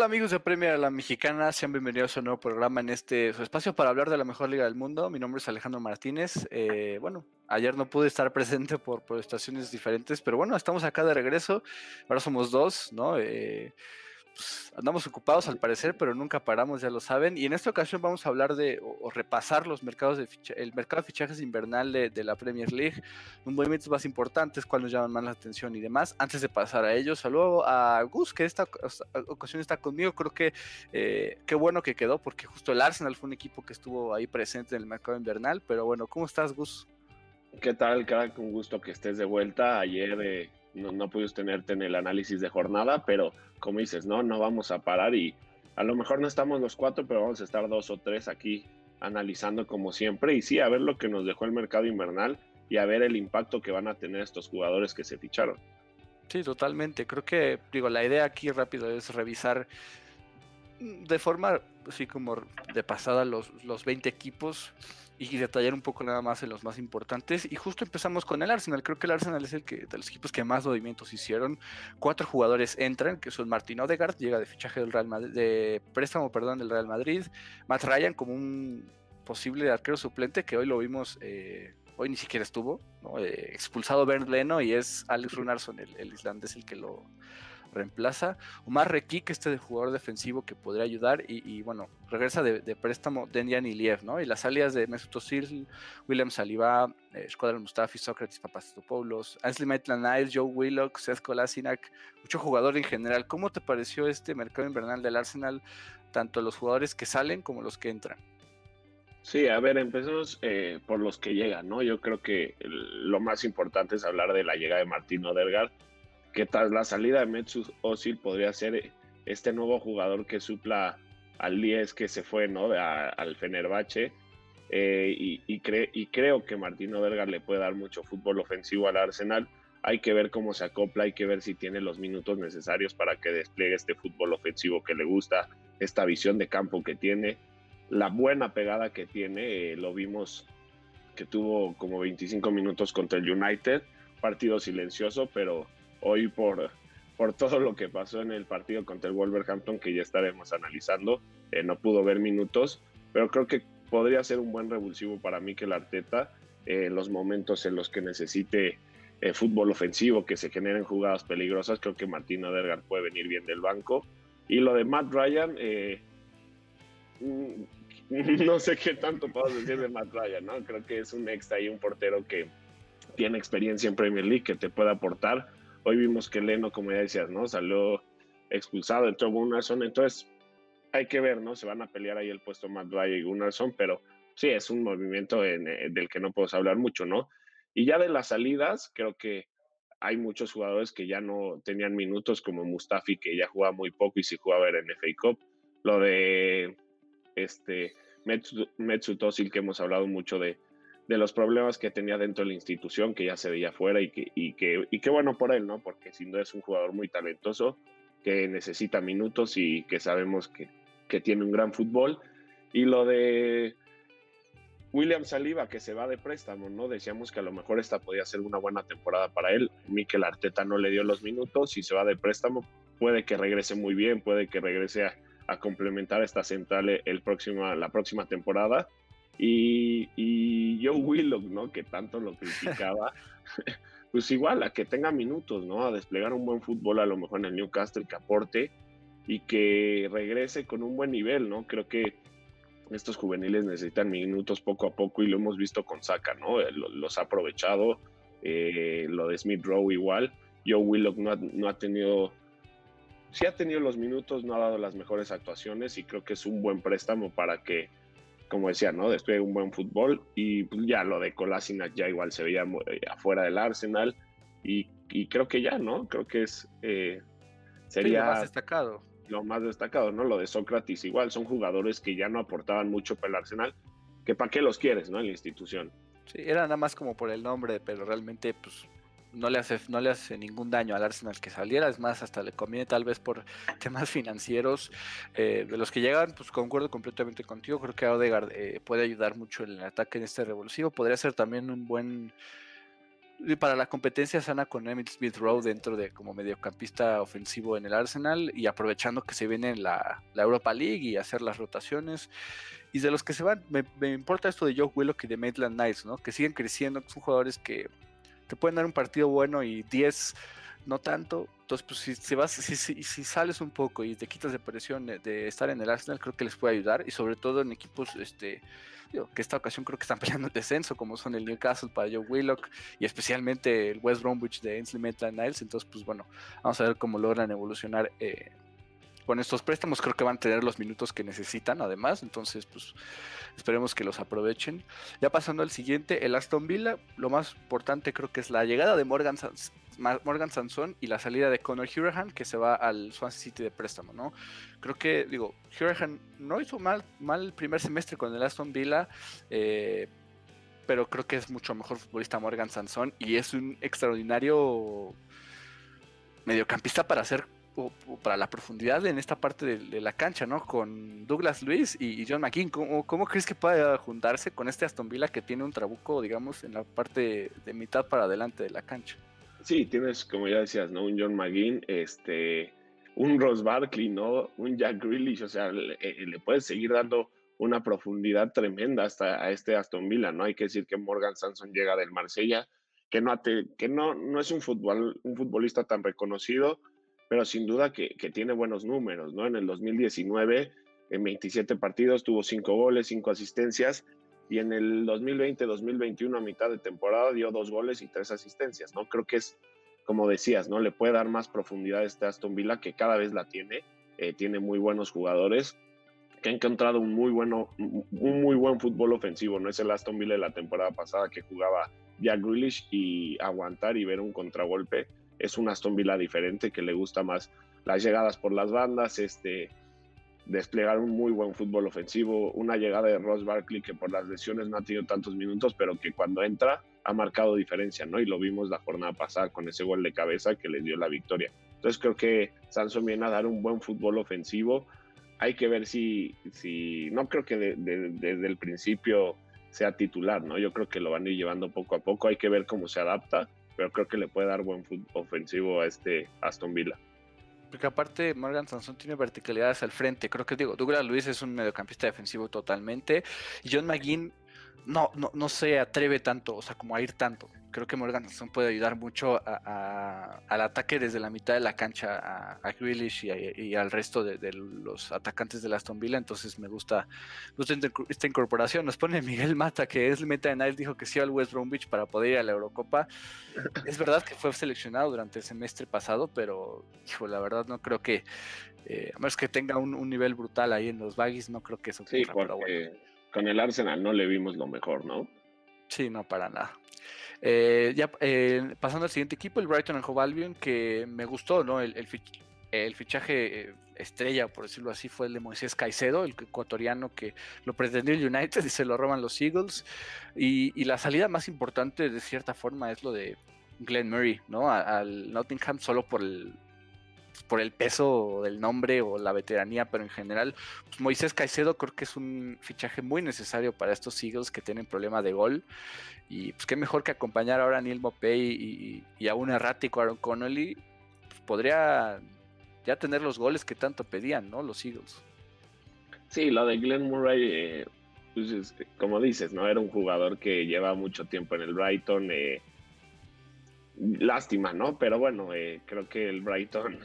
tal amigos de Premier La Mexicana? Sean bienvenidos a un nuevo programa en este su espacio para hablar de la mejor liga del mundo. Mi nombre es Alejandro Martínez. Eh, bueno, ayer no pude estar presente por, por estaciones diferentes, pero bueno, estamos acá de regreso. Ahora somos dos, ¿no? Eh, andamos ocupados al parecer, pero nunca paramos, ya lo saben. Y en esta ocasión vamos a hablar de o, repasar los mercados de el mercado de fichajes invernal de, la Premier League, los movimientos más importantes, cuáles nos llaman más la atención y demás. Antes de pasar a ellos, saludo a Gus, que esta ocasión está conmigo. Creo que eh, qué bueno que quedó, porque justo el Arsenal fue un equipo que estuvo ahí presente en el mercado invernal. Pero bueno, ¿cómo estás, Gus? ¿Qué tal, crack? Un gusto que estés de vuelta. Ayer eh, no, no pudimos tenerte en el análisis de jornada, pero como dices, no, no vamos a parar y a lo mejor no estamos los cuatro, pero vamos a estar dos o tres aquí analizando como siempre y sí, a ver lo que nos dejó el mercado invernal y a ver el impacto que van a tener estos jugadores que se ficharon. Sí, totalmente. Creo que, digo, la idea aquí rápido es revisar de forma así como de pasada los, los 20 equipos y detallar un poco nada más en los más importantes. Y justo empezamos con el Arsenal. Creo que el Arsenal es el que, de los equipos que más movimientos hicieron. Cuatro jugadores entran, que son Martín Odegaard, llega de fichaje del Real Madrid, de préstamo, perdón, del Real Madrid. Matt Ryan como un posible arquero suplente, que hoy lo vimos, eh, hoy ni siquiera estuvo, eh, expulsado Bernd Leno y es Alex Runarsson, el, el islandés, el que lo reemplaza. Omar Rekik, este jugador defensivo que podría ayudar. Y, bueno, regresa de, préstamo Denyan Iliev, ¿no? Y las salidas de Mesut Özil, William Saliba, eh, Mustafi, Sócrates Papastopoulos, Ansley Maitland Joe Willock, Seth Kolasinac, mucho jugador en general. ¿Cómo te pareció este mercado invernal del Arsenal? Tanto los jugadores que salen como los que entran. Sí, a ver, empecemos eh, por los que llegan, ¿no? Yo creo que lo más importante es hablar de la llegada de Martín Odergaard que tras la salida de Metsu Osil podría ser este nuevo jugador que supla al 10 que se fue ¿no? al Fenerbahce. Eh, y, creo que Martín Odergaard le puede dar mucho fútbol ofensivo al Arsenal. Hay que ver cómo se acopla, hay que ver si tiene los minutos necesarios para que despliegue este fútbol ofensivo que le gusta, esta visión de campo que tiene, la buena pegada que tiene. Eh, lo vimos que tuvo como 25 minutos contra el United, partido silencioso, pero hoy por, por todo lo que pasó en el partido contra el Wolverhampton, que ya estaremos analizando. Eh, no pudo ver minutos, pero creo que podría ser un buen revulsivo para mí que el Arteta eh, en los momentos en los que necesite eh, fútbol ofensivo, que se generen jugadas peligrosas. Creo que Martín Odergaard puede venir bien del banco. Y lo de Matt Ryan, mm, no sé qué tanto puedo decir de Matt Ryan, ¿no? Creo que es un extra y un portero que tiene experiencia en Premier League, que te puede aportar Hoy vimos que Leno, como ya decías, ¿no? Salió expulsado, entró Gunnarsson, entonces hay que ver, ¿no? Se van a pelear ahí el puesto Matt y Gunnarsson, pero sí, es un movimiento en, eh, del que no podemos hablar mucho, ¿no? Y ya de las salidas, creo que hay muchos jugadores que ya no tenían minutos, como Mustafi, que ya jugaba muy poco y si jugaba en FA Cup. Lo de este Mesut Özil, que hemos hablado mucho de, de los problemas que tenía dentro de la institución, que ya se veía fuera y que, y que, y qué bueno por él, ¿no? Porque sin duda es un jugador muy talentoso, que necesita minutos y que sabemos que, que tiene un gran fútbol. Y lo de William Saliba, que se va de préstamo, ¿no? Decíamos que a lo mejor esta podía ser una buena temporada para él. Mikel Arteta no le dio los minutos y se va de préstamo. Puede que regrese muy bien, puede que regrese a, a complementar esta central el próximo, la próxima temporada. Y, y Joe Willock, ¿no? Que tanto lo criticaba, pues igual a que tenga minutos, ¿no? A desplegar un buen fútbol a lo mejor en el Newcastle, que aporte y que regrese con un buen nivel, ¿no? Creo que estos juveniles necesitan minutos poco a poco y lo hemos visto con Saka, ¿no? Eh, los ha aprovechado, eh, lo de Smith Rowe igual. Joe Willock no ha, no ha tenido sí ha tenido los minutos, no ha dado las mejores actuaciones y creo que es un buen préstamo para que como decía, ¿no? Después de un buen fútbol y pues, ya lo de Kolasinac ya igual se veía eh, afuera del Arsenal y, creo que ya, ¿no? Creo que es eh, sería lo más destacado. Lo más destacado, ¿no? Lo de Sócrates igual, son jugadores que ya no aportaban mucho para el Arsenal, que para qué los quieres, ¿no? En la institución. Sí, era nada más como por el nombre, pero realmente pues no le hace, no le hace ningún daño al Arsenal que saliera, es más, hasta le conviene tal vez por temas financieros. Eh, de los que llegan, pues concuerdo completamente contigo, creo que Odegaard eh, puede ayudar mucho en el ataque en este revolusivo, podría ser también un buen para la competencia sana con Emmitt Smith Rowe dentro de como mediocampista ofensivo en el Arsenal y aprovechando que se viene la, la Europa League y hacer las rotaciones. Y de los que se van, me, importa esto de Joe Willock y de Maitland Nice, ¿no? Que siguen creciendo, son jugadores que te pueden dar un partido bueno y 10 no tanto. Entonces, pues si, vas, si, si, sales un poco y te quitas de presión de, estar en el Arsenal, creo que les puede ayudar. Y sobre todo en equipos, este, que esta ocasión creo que están peleando el descenso, como son el Newcastle para Joe Willock y especialmente el West Bromwich de Ainsley Maitland Niles. Entonces, pues bueno, vamos a ver cómo logran evolucionar eh, con estos préstamos creo que van a tener los minutos que necesitan además, entonces pues esperemos que los aprovechen. Ya pasando al siguiente, el Aston Villa, lo más importante creo que es la llegada de Morgan, Morgan Sanson y la salida de Conor Hurahan que se va al Swansea City de préstamo, ¿no? Creo que, digo, Hurahan no hizo mal, mal el primer semestre con el Aston Villa, eh, pero creo que es mucho mejor futbolista Morgan Sanson y es un extraordinario mediocampista para hacer para la profundidad en esta parte de, la cancha, ¿no? Con Douglas Luis y, John McKean. ¿Cómo, crees que pueda juntarse con este Aston Villa que tiene un trabuco, digamos, en la parte de mitad para adelante de la cancha? Sí, tienes, como ya decías, ¿no? Un John McGinn, este, un Ross Barkley, ¿no? Un Jack Grealish, o sea, le, eh, le puedes seguir dando una profundidad tremenda hasta a este Aston Villa, ¿no? Hay que decir que Morgan Sanson llega del Marsella, que no, que no, no es un, fútbol, un futbolista tan reconocido, pero sin duda que, tiene buenos números, ¿no? En el 2019, en 27 partidos, tuvo 5 goles, 5 asistencias, y en el 2020-2021, a mitad de temporada, dio 2 goles y 3 asistencias, ¿no? Creo que es, como decías, ¿no? Le puede dar más profundidad a este Aston Villa, que cada vez la tiene, eh, tiene muy buenos jugadores, que ha encontrado un muy, bueno, un muy buen fútbol ofensivo, no es el Aston Villa de la temporada pasada que jugaba Jack Grealish y aguantar y ver un contragolpe es un Aston Villa diferente que le gusta más las llegadas por las bandas, este, desplegar un muy buen fútbol ofensivo, una llegada de Ross Barkley que por las lesiones no ha tenido tantos minutos, pero que cuando entra ha marcado diferencia, ¿no? Y lo vimos la jornada pasada con ese gol de cabeza que les dio la victoria. Entonces creo que Sanson viene a dar un buen fútbol ofensivo. Hay que ver si, si no creo que desde el principio sea titular, ¿no? Yo creo que lo van a ir llevando poco a poco. Hay que ver cómo se adapta pero creo que le puede dar buen ofensivo a este Aston Villa. Porque aparte Morgan Sanson tiene verticalidades al frente. Creo que digo, Douglas Luis es un mediocampista defensivo totalmente. Y John McGinn no, no, no se atreve tanto, o sea, como a ir tanto creo que Morgan puede ayudar mucho al ataque desde la mitad de la cancha a, a Grealish y, al resto de, los atacantes de la Aston Villa. Entonces me gusta, esta incorporación. Nos pone Miguel Mata, que es el meta de Niles, dijo que sí al West Bromwich para poder ir a la Eurocopa. es verdad que fue seleccionado durante el semestre pasado, pero hijo, la verdad no creo que, eh, a menos que tenga un, nivel brutal ahí en los baggies, no creo que eso sí, porque con el Arsenal no le vimos lo mejor, ¿no? Sí, no, para nada. Eh, ya eh, pasando al siguiente equipo, el Brighton and Hove que me gustó, ¿no? El, el, fichaje eh, estrella, por decirlo así, fue el de Moisés Caicedo, el ecuatoriano que lo pretendió el United y se lo roban los Eagles. Y, la salida más importante, de cierta forma, es lo de Glenn Murray, ¿no? al Nottingham solo por el, por el peso del nombre o la veteranía, pero en general, pues, Moisés Caicedo creo que es un fichaje muy necesario para estos Eagles que tienen problema de gol. Y pues qué mejor que acompañar ahora a Neil Mopey y, a un errático Aaron Connolly, pues, podría ya tener los goles que tanto pedían, ¿no? Los Eagles. Sí, lo de Glenn Murray, eh, pues como dices, ¿no? Era un jugador que lleva mucho tiempo en el Brighton. Eh, lástima, ¿no? Pero bueno, eh, creo que el Brighton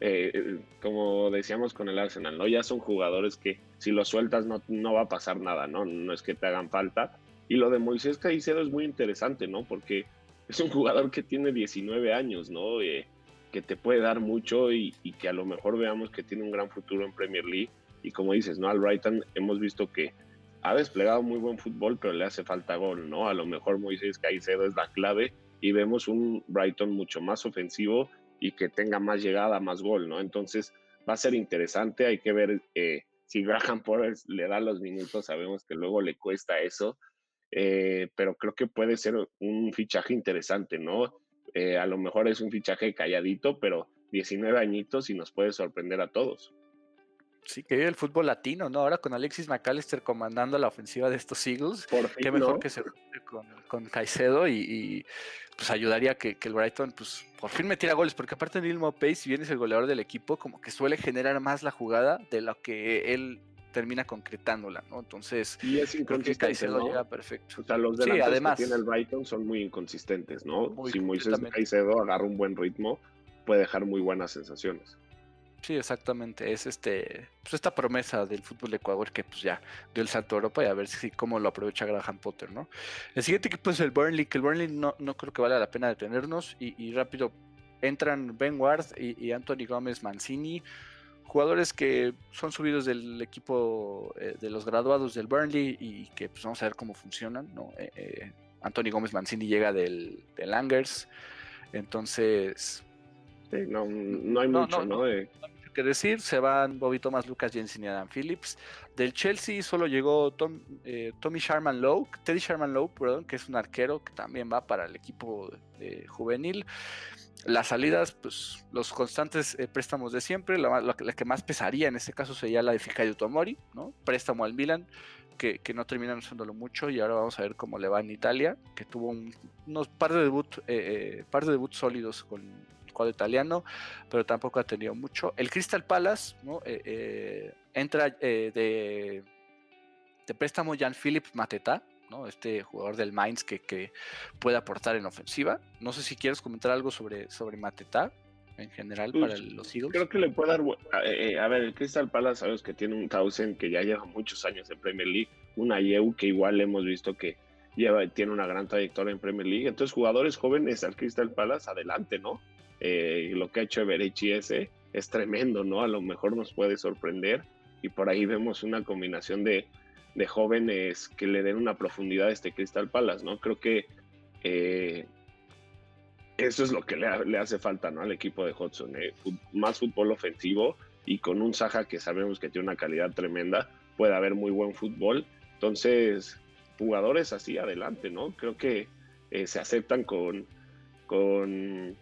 eh, como decíamos con el Arsenal, ¿no? Ya son jugadores que si los sueltas no, no, va a pasar nada, ¿no? No es que te hagan falta. Y lo de Moisés Caicedo es muy interesante, ¿no? Porque es un jugador que tiene 19 años, ¿no? Eh, que te puede dar mucho y, que a lo mejor veamos que tiene un gran futuro en Premier League. Y como dices, ¿no? Al Brighton hemos visto que ha desplegado muy buen fútbol, pero le hace falta gol, ¿no? A lo mejor Moisés Caicedo es la clave y vemos un Brighton mucho más ofensivo y que tenga más llegada, más gol, ¿no? Entonces va a ser interesante, hay que ver eh, si Graham Potter le da los minutos, sabemos que luego le cuesta eso, eh, pero creo que puede ser un fichaje interesante, ¿no? Eh, a lo mejor es un fichaje calladito, pero 19 añitos y nos puede sorprender a todos. Sí, que vive el fútbol latino, ¿no? Ahora con Alexis McAllister comandando la ofensiva de estos Eagles, qué mejor que se con, con Caicedo y, pues ayudaría que, que, el Brighton pues por fin metiera goles, porque aparte Neil Mopey, si bien es el goleador del equipo, como que suele generar más la jugada de lo que él termina concretándola, ¿no? Entonces, y es Caicedo llega perfecto. O sea, los sí, además, que tiene el Brighton son muy inconsistentes, ¿no? si Moisés Caicedo agarra un buen ritmo, puede dejar muy buenas sensaciones. Sí, exactamente. Es este, pues esta promesa del fútbol de Ecuador que pues ya dio el salto a Europa y a ver si cómo lo aprovecha Graham Potter, ¿no? El siguiente equipo es el Burnley, que el Burnley no, no creo que valga la pena detenernos y, rápido entran Ben Ward y, Anthony Gómez Mancini, jugadores que son subidos del equipo eh, de los graduados del Burnley y que pues vamos a ver cómo funcionan, ¿no? Eh, eh, Anthony Gómez Mancini llega del, del Angers, entonces no, no hay mucho, ¿no? Que decir, se van Bobby Thomas, Lucas Jensen y Adam Phillips. Del Chelsea solo llegó eh, Tommy Sharman Lowe, Teddy Sharman Lowe, perdón, que es un arquero que también va para el equipo juvenil. Las salidas, pues los constantes eh, préstamos de siempre, la, que más pesaría en este caso sería la de Fikayo Tomori, ¿no? Préstamo al Milan, que, no terminan usándolo mucho y ahora vamos a ver cómo le va en Italia, que tuvo unos par de debut, eh, par de debut sólidos con cuadro italiano, pero tampoco ha tenido mucho. El Crystal Palace eh, eh, entra eh, de, de, préstamo Jan Philip Mateta, ¿no? este jugador del Mainz que, que, puede aportar en ofensiva. No sé si quieres comentar algo sobre, sobre Mateta en general para pues, los Eagles. Creo que le puede dar. a ver, el Crystal Palace, sabes que tiene un Tausen que ya lleva muchos años en Premier League, una Yeu que igual hemos visto que lleva, tiene una gran trayectoria en Premier League. Entonces, jugadores jóvenes al Crystal Palace, adelante, ¿no? Eh, lo que ha hecho Everechi ese es tremendo, ¿no? A lo mejor nos puede sorprender y por ahí vemos una combinación de, jóvenes que le den una profundidad a este Crystal Palace, ¿no? Creo que eh, eso es lo que le, hace falta, ¿no? Al equipo de Hudson, ¿eh? más fútbol ofensivo y con un Saja que sabemos que tiene una calidad tremenda, puede haber muy buen fútbol. Entonces, jugadores así adelante, ¿no? Creo que se aceptan con, con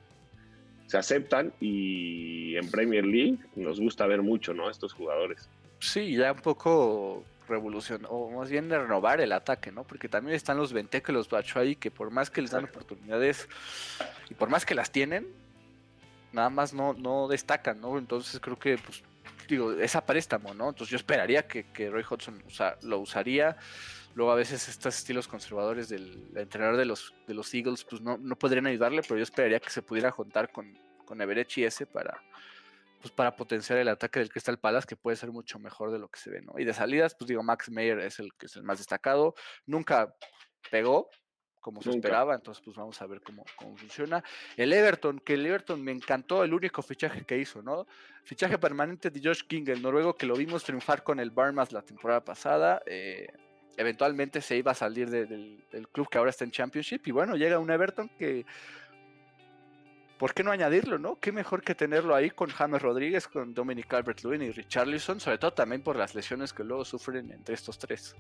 se aceptan y en Premier League nos gusta ver mucho, ¿no? Estos jugadores. Sí, ya un poco revolución, o más bien renovar el ataque, ¿no? Porque también están los Venteque, los ahí que por más que les dan oportunidades y por más que las tienen, nada más no, no destacan, ¿no? Entonces creo que, pues, digo, es a préstamo, ¿no? Entonces yo esperaría que, que Roy Hodgson lo usaría. Luego a veces estos estilos conservadores del entrenador de los, de los Eagles pues no, no podrían ayudarle, pero yo esperaría que se pudiera juntar con, con Everett y ese para, pues para potenciar el ataque del Crystal Palace, que puede ser mucho mejor de lo que se ve, ¿no? Y de salidas, pues digo, Max Meyer es el que es el más destacado. Nunca pegó como se esperaba, entonces pues vamos a ver cómo, cómo, funciona. El Everton, que el Everton me encantó, el único fichaje que hizo, ¿no? Fichaje permanente de Josh King, el noruego que lo vimos triunfar con el Barmas la temporada pasada. Eh, eventualmente se iba a salir del, club que ahora está en Championship. Y bueno, llega un Everton que. ¿Por qué no añadirlo, no? Qué mejor que tenerlo ahí con James Rodríguez, con Dominic Calvert-Lewin y Richarlison, sobre todo también por las lesiones que luego sufren entre estos tres.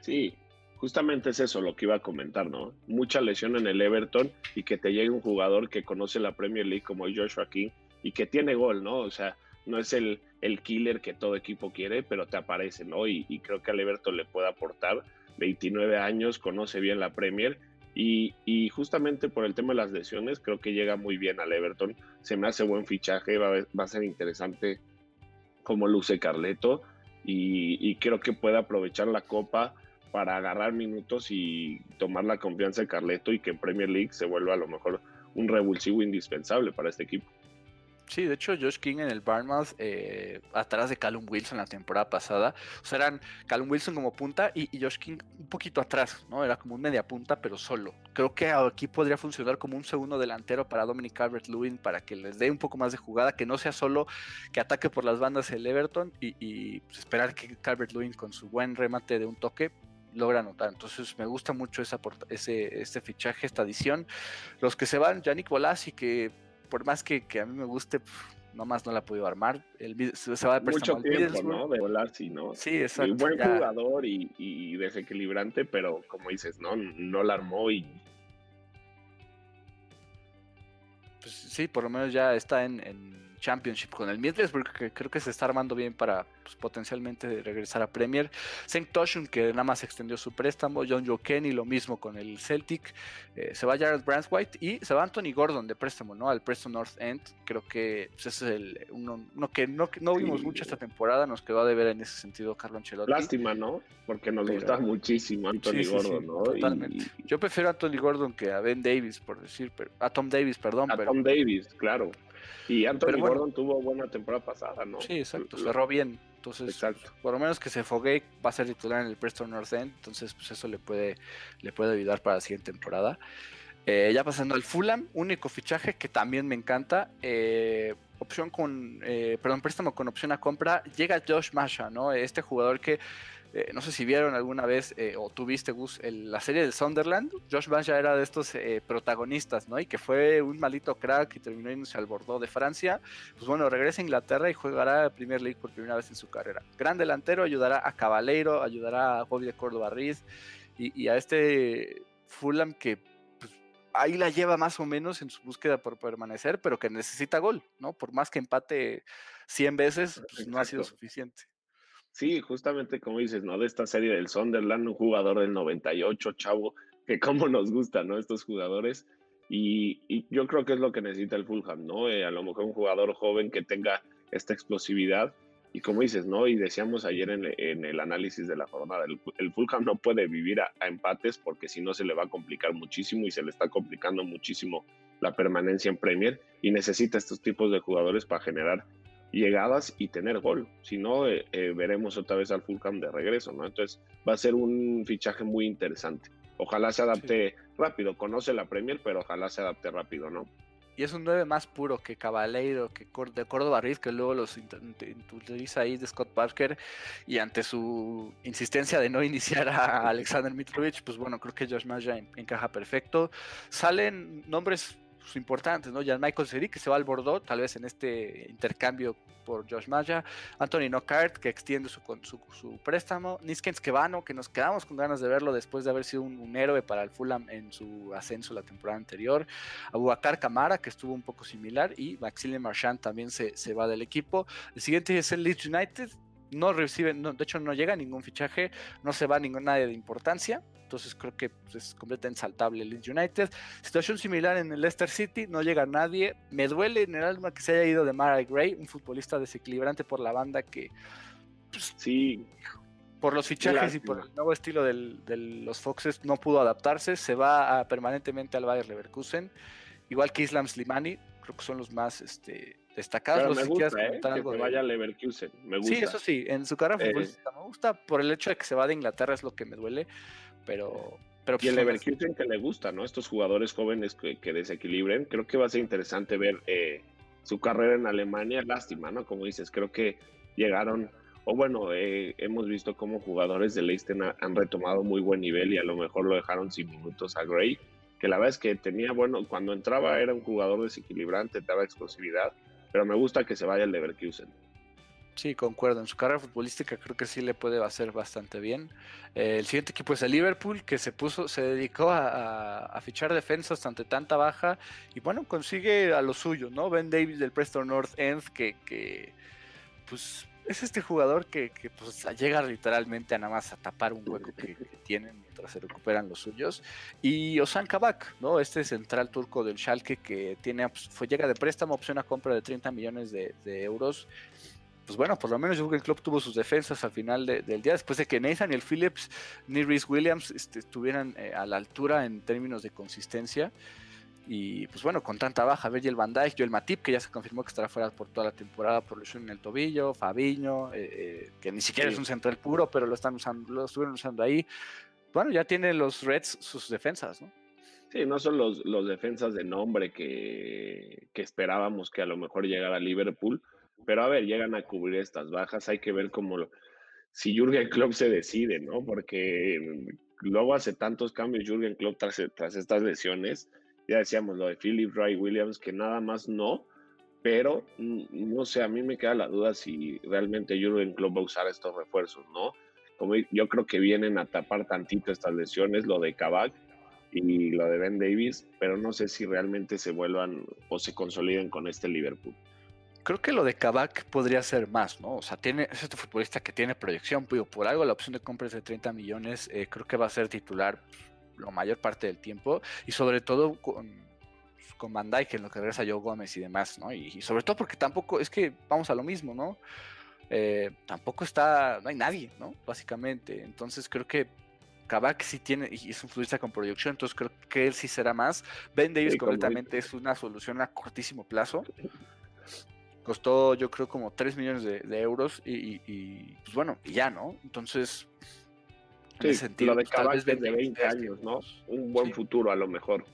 Sí, justamente es eso lo que iba a comentar, ¿no? Mucha lesión en el Everton y que te llegue un jugador que conoce la Premier League como Joshua King y que tiene gol, ¿no? O sea, no es el, el killer que todo equipo quiere, pero te aparece, ¿no? Y, creo que al Everton le puede aportar. 29 años, conoce bien la Premier y, justamente por el tema de las lesiones, creo que llega muy bien al Everton. Se me hace buen fichaje, va a, ser interesante cómo luce Carleto y, creo que puede aprovechar la copa para agarrar minutos y tomar la confianza de Carleto y que en Premier League se vuelva a lo mejor un revulsivo indispensable para este equipo. Sí, de hecho, Josh King en el Barnmouth, eh, atrás de Callum Wilson la temporada pasada. O sea, eran Callum Wilson como punta y, Josh King un poquito atrás, ¿no? Era como un media punta, pero solo. Creo que aquí podría funcionar como un segundo delantero para Dominic Calvert-Lewin para que les dé un poco más de jugada, que no sea solo que ataque por las bandas el Everton y, pues, esperar que Calvert-Lewin con su buen remate de un toque logra anotar. Entonces me gusta mucho esa ese, este fichaje, esta adición. Los que se van, Yannick Bolasi, que por más que, a mí me guste, nomás no la ha podido armar. El, se, va de Mucho tiempo, ¿no? De volar, sí, ¿no? Sí, exacto. buen jugador y, desequilibrante, pero como dices, ¿no? No la armó y... Pues sí, por lo menos ya está en, Championship con el Middlesbrough, que creo que se está armando bien para pues, potencialmente regresar a Premier. St. Toshun, que nada más extendió su préstamo. John Joe Kenny, lo mismo con el Celtic. Eh, se va Jared Branswhite y se va Anthony Gordon de préstamo, ¿no? Al Preston North End. Creo que pues, ese es el, uno, que no, no vimos mucho esta temporada. Nos quedó a deber en ese sentido Carlo Ancelotti. Lástima, ¿no? Porque nos gusta muchísimo Anthony Gordon, ¿no? Totalmente. Yo prefiero a Anthony Gordon que a Ben Davis, por decir, pero, a Tom Davis, perdón. A Tom Davis, claro. Y Anthony Gordon tuvo buena temporada pasada, ¿no? Sí, exacto, cerró bien. Entonces, por lo menos que se fogue, va a ser titular en el Preston North End. Entonces, pues eso le puede, le puede ayudar para la siguiente temporada. Eh, ya pasando al Fulham, único fichaje que también me encanta. Eh, opción con, eh, perdón, préstamo con opción a compra. Llega Josh Masha, ¿no? Este jugador que eh, no sé si vieron alguna vez eh, o tuviste, Gus, la serie de Sunderland. Josh ya era de estos eh, protagonistas, ¿no? Y que fue un malito crack y terminó yéndose al Bordeaux de Francia. Pues bueno, regresa a Inglaterra y jugará Premier League por primera vez en su carrera. Gran delantero, ayudará a Cabaleiro, ayudará a Bobby de Córdoba Riz y, a este Fulham que pues, ahí la lleva más o menos en su búsqueda por permanecer, pero que necesita gol, ¿no? Por más que empate 100 veces, pues, no ha sido suficiente. Sí, justamente como dices, ¿no? De esta serie del Sunderland, un jugador del 98, chavo, que como nos gusta, ¿no? Estos jugadores. Y, yo creo que es lo que necesita el Fulham, ¿no? Eh, a lo mejor un jugador joven que tenga esta explosividad. Y como dices, ¿no? Y decíamos ayer en, el análisis de la jornada, el, Fulham no puede vivir a, empates porque si no se le va a complicar muchísimo y se le está complicando muchísimo la permanencia en Premier y necesita estos tipos de jugadores para generar llegadas y tener gol. Si no, eh, eh, veremos otra vez al Fulham de regreso, ¿no? Entonces va a ser un fichaje muy interesante. Ojalá se adapte rápido, conoce la Premier, pero ojalá se adapte rápido, ¿no? Y es un 9 más puro que Cabaleiro, que de Córdoba Riz, que luego los utiliza ahí de Scott Parker. Y ante su insistencia de no iniciar a Alexander Mitrovic, pues bueno, creo que Josh Maya encaja perfecto. Salen nombres importantes, ¿no? Jan Michael Seri, que se va al Bordeaux, tal vez en este intercambio por Josh Maya, Anthony Knockhart, que extiende su, su, su préstamo, Niskens Kevano, que nos quedamos con ganas de verlo después de haber sido un, héroe para el Fulham en su ascenso la temporada anterior, Abubakar Kamara, que estuvo un poco similar, y Maxime Marchand también se, se va del equipo. El siguiente es el Leeds United, no reciben, de hecho no llega ningún fichaje, no se va ningún nadie de importancia, entonces creo que pues, es completamente saltable el Leeds United. Situación similar en el Leicester City, no llega nadie, me duele en el alma que se haya ido de Mara Gray, un futbolista desequilibrante por la banda que pues, sí. Por los fichajes y por el nuevo estilo de los Foxes no pudo adaptarse, se va permanentemente al Bayer Leverkusen, igual que Islam Slimani, creo que son los más este, destacados. me gusta, ¿eh? que vaya Leverkusen, me gusta. Sí, eso sí, en su carrera eh, me gusta, por el hecho de que se va de Inglaterra es lo que me duele, pero... pero y el pues, Leverkusen que le gusta, ¿no? Estos jugadores jóvenes que, desequilibren, creo que va a ser interesante ver eh, su carrera en Alemania, lástima, ¿no? Como dices, creo que llegaron, o bueno, hemos visto cómo jugadores de Leicester han retomado muy buen nivel y a lo mejor lo dejaron sin minutos a Gray que la verdad es que tenía, bueno, cuando entraba era un jugador desequilibrante, daba explosividad, pero me gusta que se vaya el Leverkusen. Sí, concuerdo. En su carrera futbolística creo que sí le puede hacer bastante bien. Eh, el siguiente equipo es el Liverpool, que se puso, se dedicó a, fichar defensas ante tanta baja y bueno, consigue a lo suyo, ¿no? Ben Davis del Preston North End, que, que pues es este jugador que, pues, llega literalmente a nada más a tapar un hueco que, tienen mientras se recuperan los suyos. Y Osan Kabak, ¿no? Este central turco del Schalke que tiene, pues, fue, llega de préstamo, opción a compra de 30 millones de, euros. Pues bueno, por lo menos Jürgen Klopp tuvo sus defensas al final del día, después de que Nathan y el Phillips ni Rhys Williams este, estuvieran eh, a la altura en términos de consistencia. Y pues bueno, con tanta baja, Virgil van Dijk, Joel Matip, que ya se confirmó que estará fuera por toda la temporada por lesión en el tobillo, Fabiño, eh, eh, que ni siquiera es un central puro, pero lo están usando, lo estuvieron usando ahí. Bueno, ya tienen los Reds sus defensas, ¿no? Sí, no son los, los defensas de nombre que, que esperábamos que a lo mejor llegara a Liverpool, pero a ver, llegan a cubrir estas bajas, hay que ver cómo si Jürgen Klopp se decide, ¿no? Porque luego hace tantos cambios Jürgen Klopp tras, tras estas lesiones, ya decíamos lo de Philip Ray Williams, que nada más no, pero mm, no sé, a mí me queda la duda si realmente Jurgen Klopp va a usar estos refuerzos, ¿no? Como yo creo que vienen a tapar tantito estas lesiones, lo de Kabak y lo de Ben Davis, pero no sé si realmente se vuelvan o se consoliden con este Liverpool. creo que lo de Kabak podría ser más, ¿no? O sea, tiene, es este futbolista que tiene proyección, por algo la opción de compra es de 30 millones, eh, creo que va a ser titular la mayor parte del tiempo y sobre todo con, con Van Dijk en lo que regresa Joe Gómez y demás, ¿no? Y, sobre todo porque tampoco, es que vamos a lo mismo, ¿no? Eh, tampoco está, no hay nadie, ¿no? Básicamente, entonces creo que Kabak sí tiene, y es un futbolista con proyección, entonces creo que él sí será más. Ben Davis completamente es una solución a cortísimo plazo. Costó, yo creo, como 3 millones de, euros y, pues bueno, y ya, ¿no? Entonces, sentido, lo de pues, de 20 años, ¿no? Un buen futuro a lo mejor.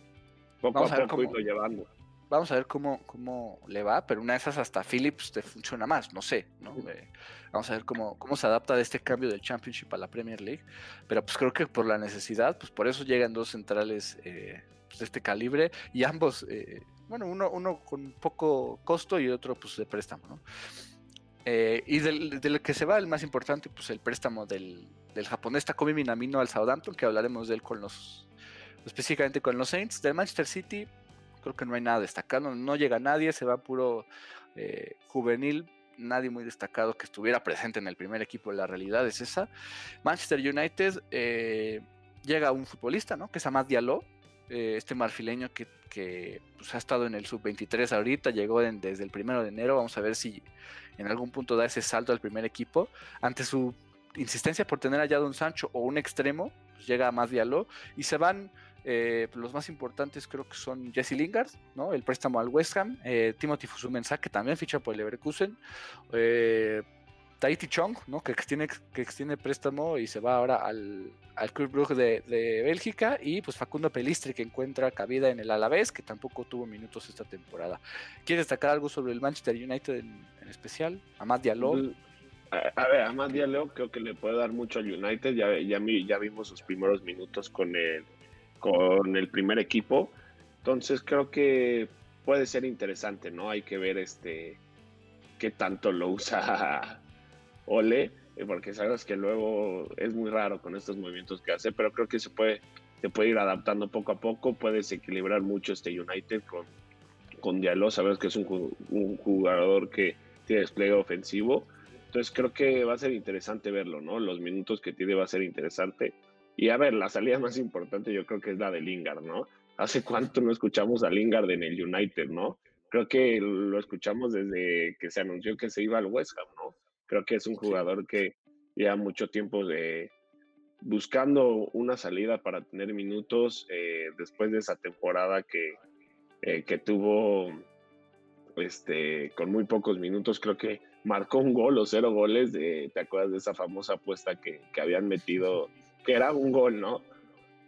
Poco Vamos a, poco irlo llevando. Vamos a ver cómo, cómo le va, pero una de esas hasta Philips te funciona más, no sé, ¿no? Eh, vamos a ver cómo, cómo se adapta de este cambio del Championship a la Premier League, pero pues creo que por la necesidad, pues por eso llegan dos centrales eh, pues, de este calibre y ambos eh, bueno, uno, uno con poco costo y otro pues de préstamo, ¿no? Eh, y del, que se va el más importante, pues el préstamo del, del japonés Takumi Minamino al Southampton, que hablaremos de él con los, específicamente con los Saints. Del Manchester City, creo que no hay nada destacado, no llega nadie, se va puro eh, juvenil, nadie muy destacado que estuviera presente en el primer equipo, la realidad es esa. Manchester United eh, llega un futbolista, ¿no? Que es Amad Diallo, este marfileño que que pues, ha estado en el sub-23 ahorita, llegó desde el primero de enero, vamos a ver si en algún punto da ese salto al primer equipo. Ante su insistencia por tener allá Don Sancho o un extremo, pues, llega a más diálogo y se van eh, los más importantes creo que son Jesse Lingard, ¿no? el préstamo al West Ham, eh, Timothy Fusumensa, que también ficha por el Leverkusen, eh, Tahiti Chong, ¿no? que, extiende, que extiende préstamo y se va ahora al, al Club Brugge de, Bélgica, y pues Facundo Pelistri, que encuentra cabida en el Alavés, que tampoco tuvo minutos esta temporada. ¿Quieres destacar algo sobre el Manchester United en, especial? Amad Diallo. Mm, a, ver, Amad Diallo creo que le puede dar mucho al United, ya, ya, ya vimos sus primeros minutos con el, con el primer equipo, entonces creo que puede ser interesante, ¿no? Hay que ver este qué tanto lo usa Ole, eh, porque sabes que luego es muy raro con estos movimientos que hace, pero creo que se puede, se puede ir adaptando poco a poco, puedes equilibrar mucho este United con, con Diallo, sabes que es un, un jugador que tiene despliegue ofensivo, entonces creo que va a ser interesante verlo, ¿no? Los minutos que tiene va a ser interesante. Y a ver, la salida más importante yo creo que es la de Lingard, ¿no? ¿Hace cuánto no escuchamos a Lingard en el United, ¿no? Creo que lo escuchamos desde que se anunció que se iba al West Ham, ¿no? Creo que es un jugador que lleva mucho tiempo de buscando una salida para tener minutos eh, después de esa temporada que, eh, que tuvo este, con muy pocos minutos. Creo que marcó un gol o cero goles. De, ¿Te acuerdas de esa famosa apuesta que, habían metido? Que era un gol, ¿no?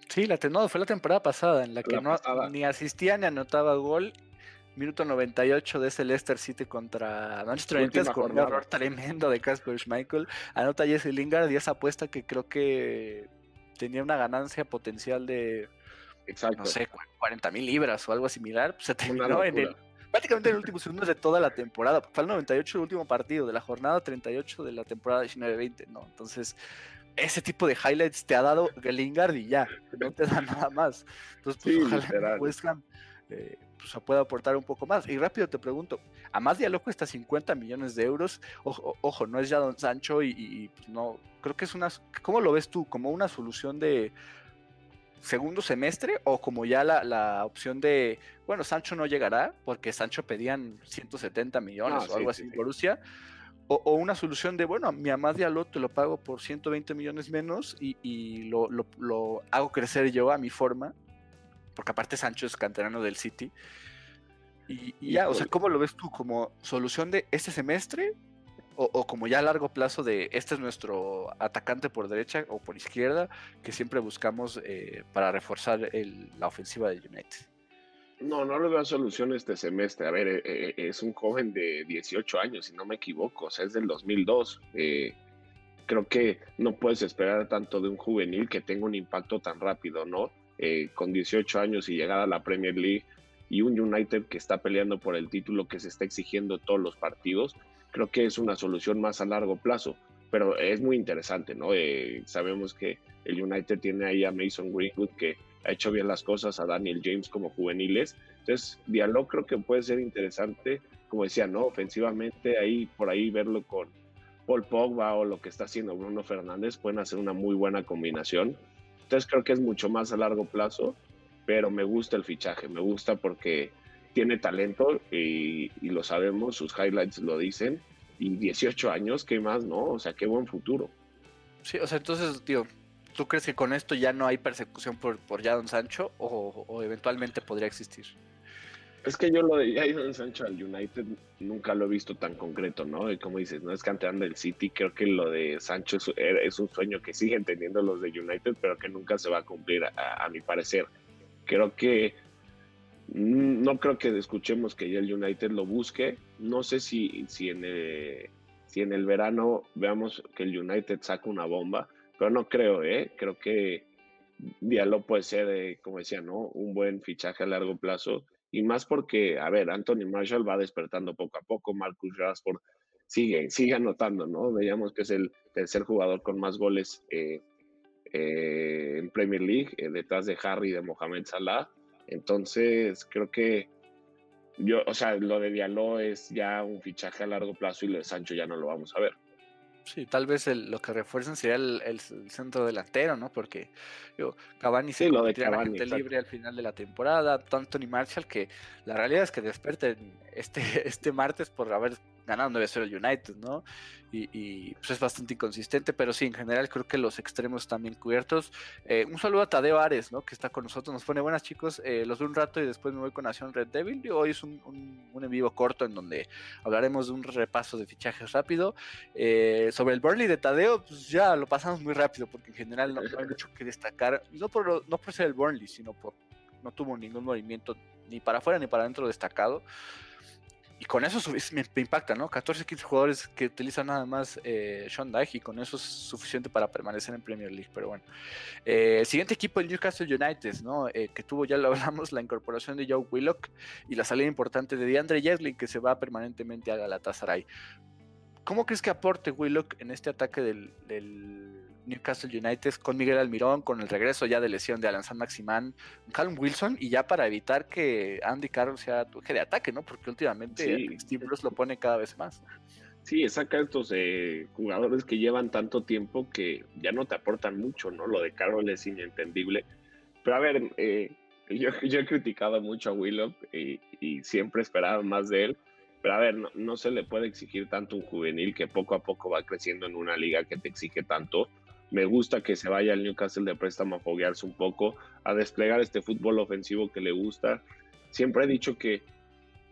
Sí, la no, fue la temporada pasada en la que no, ni asistía ni anotaba gol minuto 98 de ese Leicester City contra Manchester United con un error tremendo de Casper Schmeichel. Anota Jesse Lingard y esa apuesta que creo que tenía una ganancia potencial de, Exacto. no sé, 40 mil libras o algo similar. Pues, se terminó en el, prácticamente en el último segundo de toda la temporada. Fue el 98 el último partido de la jornada 38 de la temporada 19-20, ¿no? Entonces, ese tipo de highlights te ha dado Lingard y ya, no te da nada más. Entonces, pues, ojalá West eh, pues, puede aportar un poco más. Y rápido te pregunto, a más Diallo cuesta 50 millones de euros. Ojo, no es ya Don Sancho y, pues, no, creo que es una, ¿cómo lo ves tú? ¿Como una solución de segundo semestre o como ya la, opción de, bueno, Sancho no llegará porque Sancho pedían 170 millones ah, o algo así en Borussia? O, una solución de, bueno, mi Amad Diallo te lo pago por 120 millones menos y, lo, lo, hago crecer yo a mi forma porque aparte Sancho es canterano del City. Y, ya, o sea, ¿cómo lo ves tú? ¿Como solución de este semestre? O, como ya a largo plazo de este es nuestro atacante por derecha o por izquierda que siempre buscamos eh, para reforzar la ofensiva de United? No, no le veo solución este semestre. A ver, eh, eh, es un joven de 18 años, si no me equivoco, o sea, es del 2002. creo que no puedes esperar tanto de un juvenil que tenga un impacto tan rápido, ¿no? Eh, con 18 años y llegar a la Premier League y un United que está peleando por el título que se está exigiendo todos los partidos, creo que es una solución más a largo plazo. Pero es muy interesante, ¿no? Eh, sabemos que el United tiene ahí a Mason Greenwood que ha hecho bien las cosas, a Daniel James como juveniles. Entonces, Diallo creo que puede ser interesante, como decía, ¿no? Ofensivamente, ahí por ahí verlo con Paul Pogba o lo que está haciendo Bruno Fernández pueden hacer una muy buena combinación. Entonces creo que es mucho más a largo plazo, pero me gusta el fichaje, me gusta porque tiene talento y, y lo sabemos, sus highlights lo dicen, y 18 años, ¿qué más, no? O sea, qué buen futuro. Sí, o sea, entonces, tío, ¿tú crees que con esto ya no hay persecución por, por Jadon Sancho o, o eventualmente podría existir? Es que yo lo de Jadon Sancho al United nunca lo he visto tan concreto, ¿no? Y como dices, no es canteando del City, creo que lo de Sancho es, un sueño que siguen teniendo los de United, pero que nunca se va a cumplir, a, mi parecer. Creo que no creo que escuchemos que ya el United lo busque. No sé si, si, en el, si en el verano veamos que el United saca una bomba, pero no creo, ¿eh? Creo que Diallo puede ser, eh, como decía, ¿no? Un buen fichaje a largo plazo y más porque, a ver, Anthony Marshall va despertando poco a poco, Marcus Rashford sigue, sigue anotando, ¿no? Veíamos que es el tercer jugador con más goles eh, eh, en Premier League, eh, detrás de Harry y de Mohamed Salah. Entonces, creo que yo, o sea, lo de Diallo es ya un fichaje a largo plazo y lo de Sancho ya no lo vamos a ver. Sí, tal vez lo que refuerzan sería el, centro delantero, ¿no? Porque digo, Cavani se lo de Cavani, libre al final de la temporada, Anthony Marshall, que la realidad es que desperten este, este martes por haber ganado 9-0 el United, ¿no? Y, pues es bastante inconsistente, pero sí, en general creo que los extremos están bien cubiertos. Eh, un saludo a Tadeo Ares, ¿no? Que está con nosotros, nos pone buenas chicos, eh, los veo un rato y después me voy con Nación Red Devil. Y hoy es un, un, en vivo corto en donde hablaremos de un repaso de fichajes rápido. Eh, sobre el Burnley de Tadeo, pues ya lo pasamos muy rápido, porque en general no, hay mucho que destacar, no por, no por ser el Burnley, sino por no tuvo ningún movimiento ni para afuera ni para adentro destacado y con eso me, impacta, ¿no? 14, 15 jugadores que utilizan nada más eh, Sean Dyche y con eso es suficiente para permanecer en Premier League, pero bueno. Eh, el siguiente equipo, el Newcastle United, ¿no? Eh, que tuvo, ya lo hablamos, la incorporación de Joe Willock y la salida importante de DeAndre Jeslin, que se va permanentemente a Galatasaray. ¿Cómo crees que aporte Willock en este ataque del Newcastle United con Miguel Almirón, con el regreso ya de lesión de Alan San Maximán, Callum Wilson, y ya para evitar que Andy Carroll sea tu eje de ataque, ¿no? Porque últimamente Steve Bruce lo pone cada vez más. Sí, saca estos eh, jugadores que llevan tanto tiempo que ya no te aportan mucho, ¿no? Lo de Carroll es inentendible. Pero a ver, eh, yo, he criticado mucho a Willow y, siempre esperaba más de él. Pero a ver, no, no, se le puede exigir tanto un juvenil que poco a poco va creciendo en una liga que te exige tanto. Me gusta que se vaya al Newcastle de préstamo a foguearse un poco, a desplegar este fútbol ofensivo que le gusta. Siempre he dicho que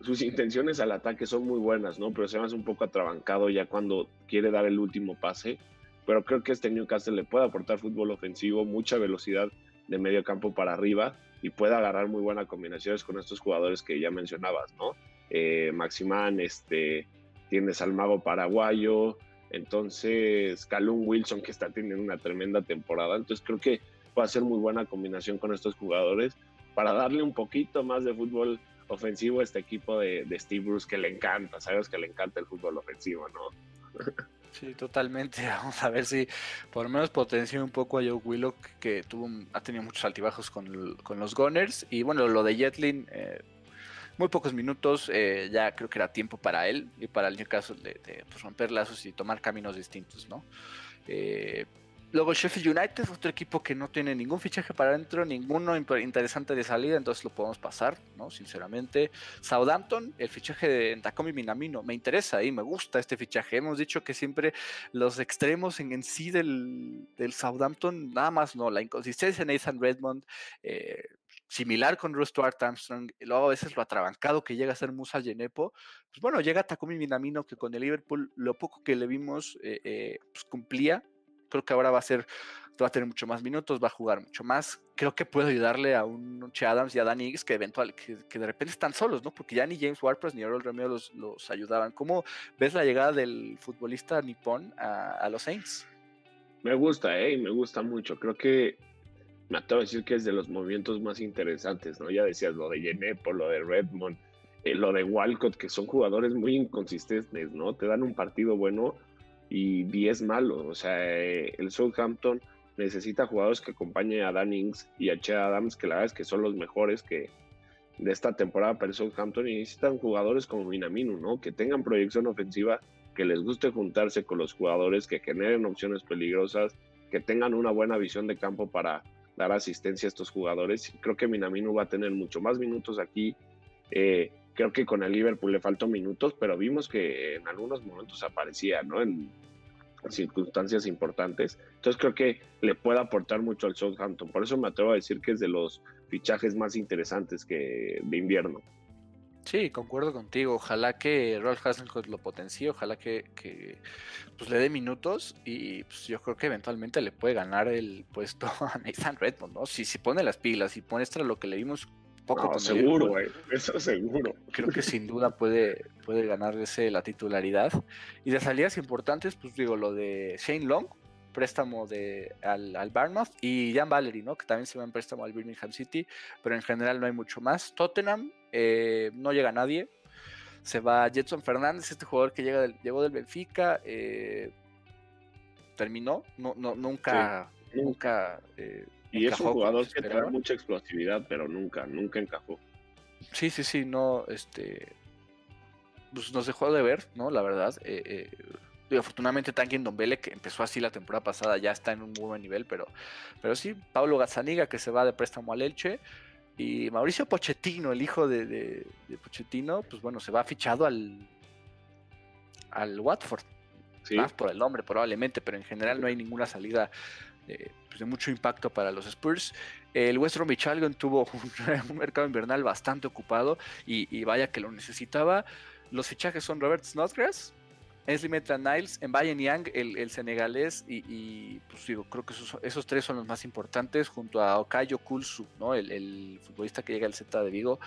sus intenciones al ataque son muy buenas, ¿no? Pero se hace un poco atrabancado ya cuando quiere dar el último pase. Pero creo que este Newcastle le puede aportar fútbol ofensivo, mucha velocidad de medio campo para arriba y puede agarrar muy buenas combinaciones con estos jugadores que ya mencionabas, ¿no? Eh, Maximán, este, tienes al mago paraguayo, entonces, Calum Wilson, que está teniendo una tremenda temporada. Entonces, creo que va a ser muy buena combinación con estos jugadores para darle un poquito más de fútbol ofensivo a este equipo de, Steve Bruce que le encanta. Sabes que le encanta el fútbol ofensivo, ¿no? Sí, totalmente. Vamos a ver si por lo menos potencia un poco a Joe Willock, que tuvo, ha tenido muchos altibajos con, los Gunners. Y bueno, lo de Jetlin, eh, muy pocos minutos, eh, ya creo que era tiempo para él y para el Newcastle de, pues, romper lazos y tomar caminos distintos, ¿no? Eh, luego Sheffield United, otro equipo que no tiene ningún fichaje para adentro, ninguno interesante de salida, entonces lo podemos pasar, ¿no? Sinceramente. Southampton, el fichaje de Takomi Minamino, me interesa y me gusta este fichaje. Hemos dicho que siempre los extremos en, en sí del, del, Southampton, nada más no, la inconsistencia de Nathan Redmond, eh, similar con Russ Armstrong, y luego a veces lo atrabancado que llega a ser Musa Genepo, pues bueno, llega Takumi Minamino que con el Liverpool lo poco que le vimos eh, eh, pues cumplía, creo que ahora va a ser, va a tener mucho más minutos, va a jugar mucho más, creo que puede ayudarle a un Che Adams y a Danny Higgs que eventual, que, de repente están solos, ¿no? Porque ya ni James Ward-Prowse ni Earl Romeo los, los, ayudaban. ¿Cómo ves la llegada del futbolista nipón a, a los Saints? Me gusta, ¿eh? Me gusta mucho. Creo que me atrevo a decir que es de los movimientos más interesantes, ¿no? Ya decías lo de Yenepo, lo de Redmond, eh, lo de Walcott, que son jugadores muy inconsistentes, ¿no? Te dan un partido bueno y 10 malos. O sea, eh, el Southampton necesita jugadores que acompañen a Dan Ings y a Che Adams, que la verdad es que son los mejores que, de esta temporada para el Southampton y necesitan jugadores como Minamino, ¿no? Que tengan proyección ofensiva, que les guste juntarse con los jugadores, que generen opciones peligrosas, que tengan una buena visión de campo para dar asistencia a estos jugadores. Creo que Minamino va a tener mucho más minutos aquí. Eh, creo que con el Liverpool le faltó minutos, pero vimos que en algunos momentos aparecía, ¿no? En, circunstancias importantes. Entonces creo que le puede aportar mucho al Southampton. Por eso me atrevo a decir que es de los fichajes más interesantes que de invierno. Sí, concuerdo contigo. Ojalá que Rolf Hasenhut lo potencie, ojalá que, pues, le dé minutos y pues, yo creo que eventualmente le puede ganar el puesto a Nathan Redmond, ¿no? Si se pone las pilas y pone esto lo que le vimos poco seguro, güey, eso seguro. Creo que sin duda puede, puede ganarse la titularidad. Y de salidas importantes, pues digo, lo de Shane Long, préstamo de, al, al Barmouth, y Jan Valery, ¿no? Que también se va en préstamo al Birmingham City, pero en general no hay mucho más. Tottenham, eh, no llega nadie. Se va Jetson Fernández, este jugador que llega del, llegó del Benfica, eh, terminó, no, no, nunca, nunca eh, y es un jugador que trae mucha explosividad, pero nunca, nunca encajó. Sí, sí, sí, no, este, pues nos dejó de ver, ¿no? La verdad. Eh, eh, afortunadamente Tanguy Dombele, que empezó así la temporada pasada, ya está en un muy buen nivel, pero, pero sí, Pablo Gazzaniga, que se va de préstamo al Elche, y Mauricio Pochettino, el hijo de, de, Pochettino, pues bueno, se va fichado al, al Watford. Más por el nombre probablemente, pero en general no hay ninguna salida pues, de mucho impacto para los Spurs. El West Bromwich Albion tuvo un, mercado invernal bastante ocupado y, vaya que lo necesitaba. Los fichajes son Robert Snodgrass, Ensley Metra Niles, en Bayern Yang, el, senegalés, y, pues digo, creo que esos, tres son los más importantes, junto a Okayo Kulsu, ¿no? el, futbolista que llega al Z de Vigo.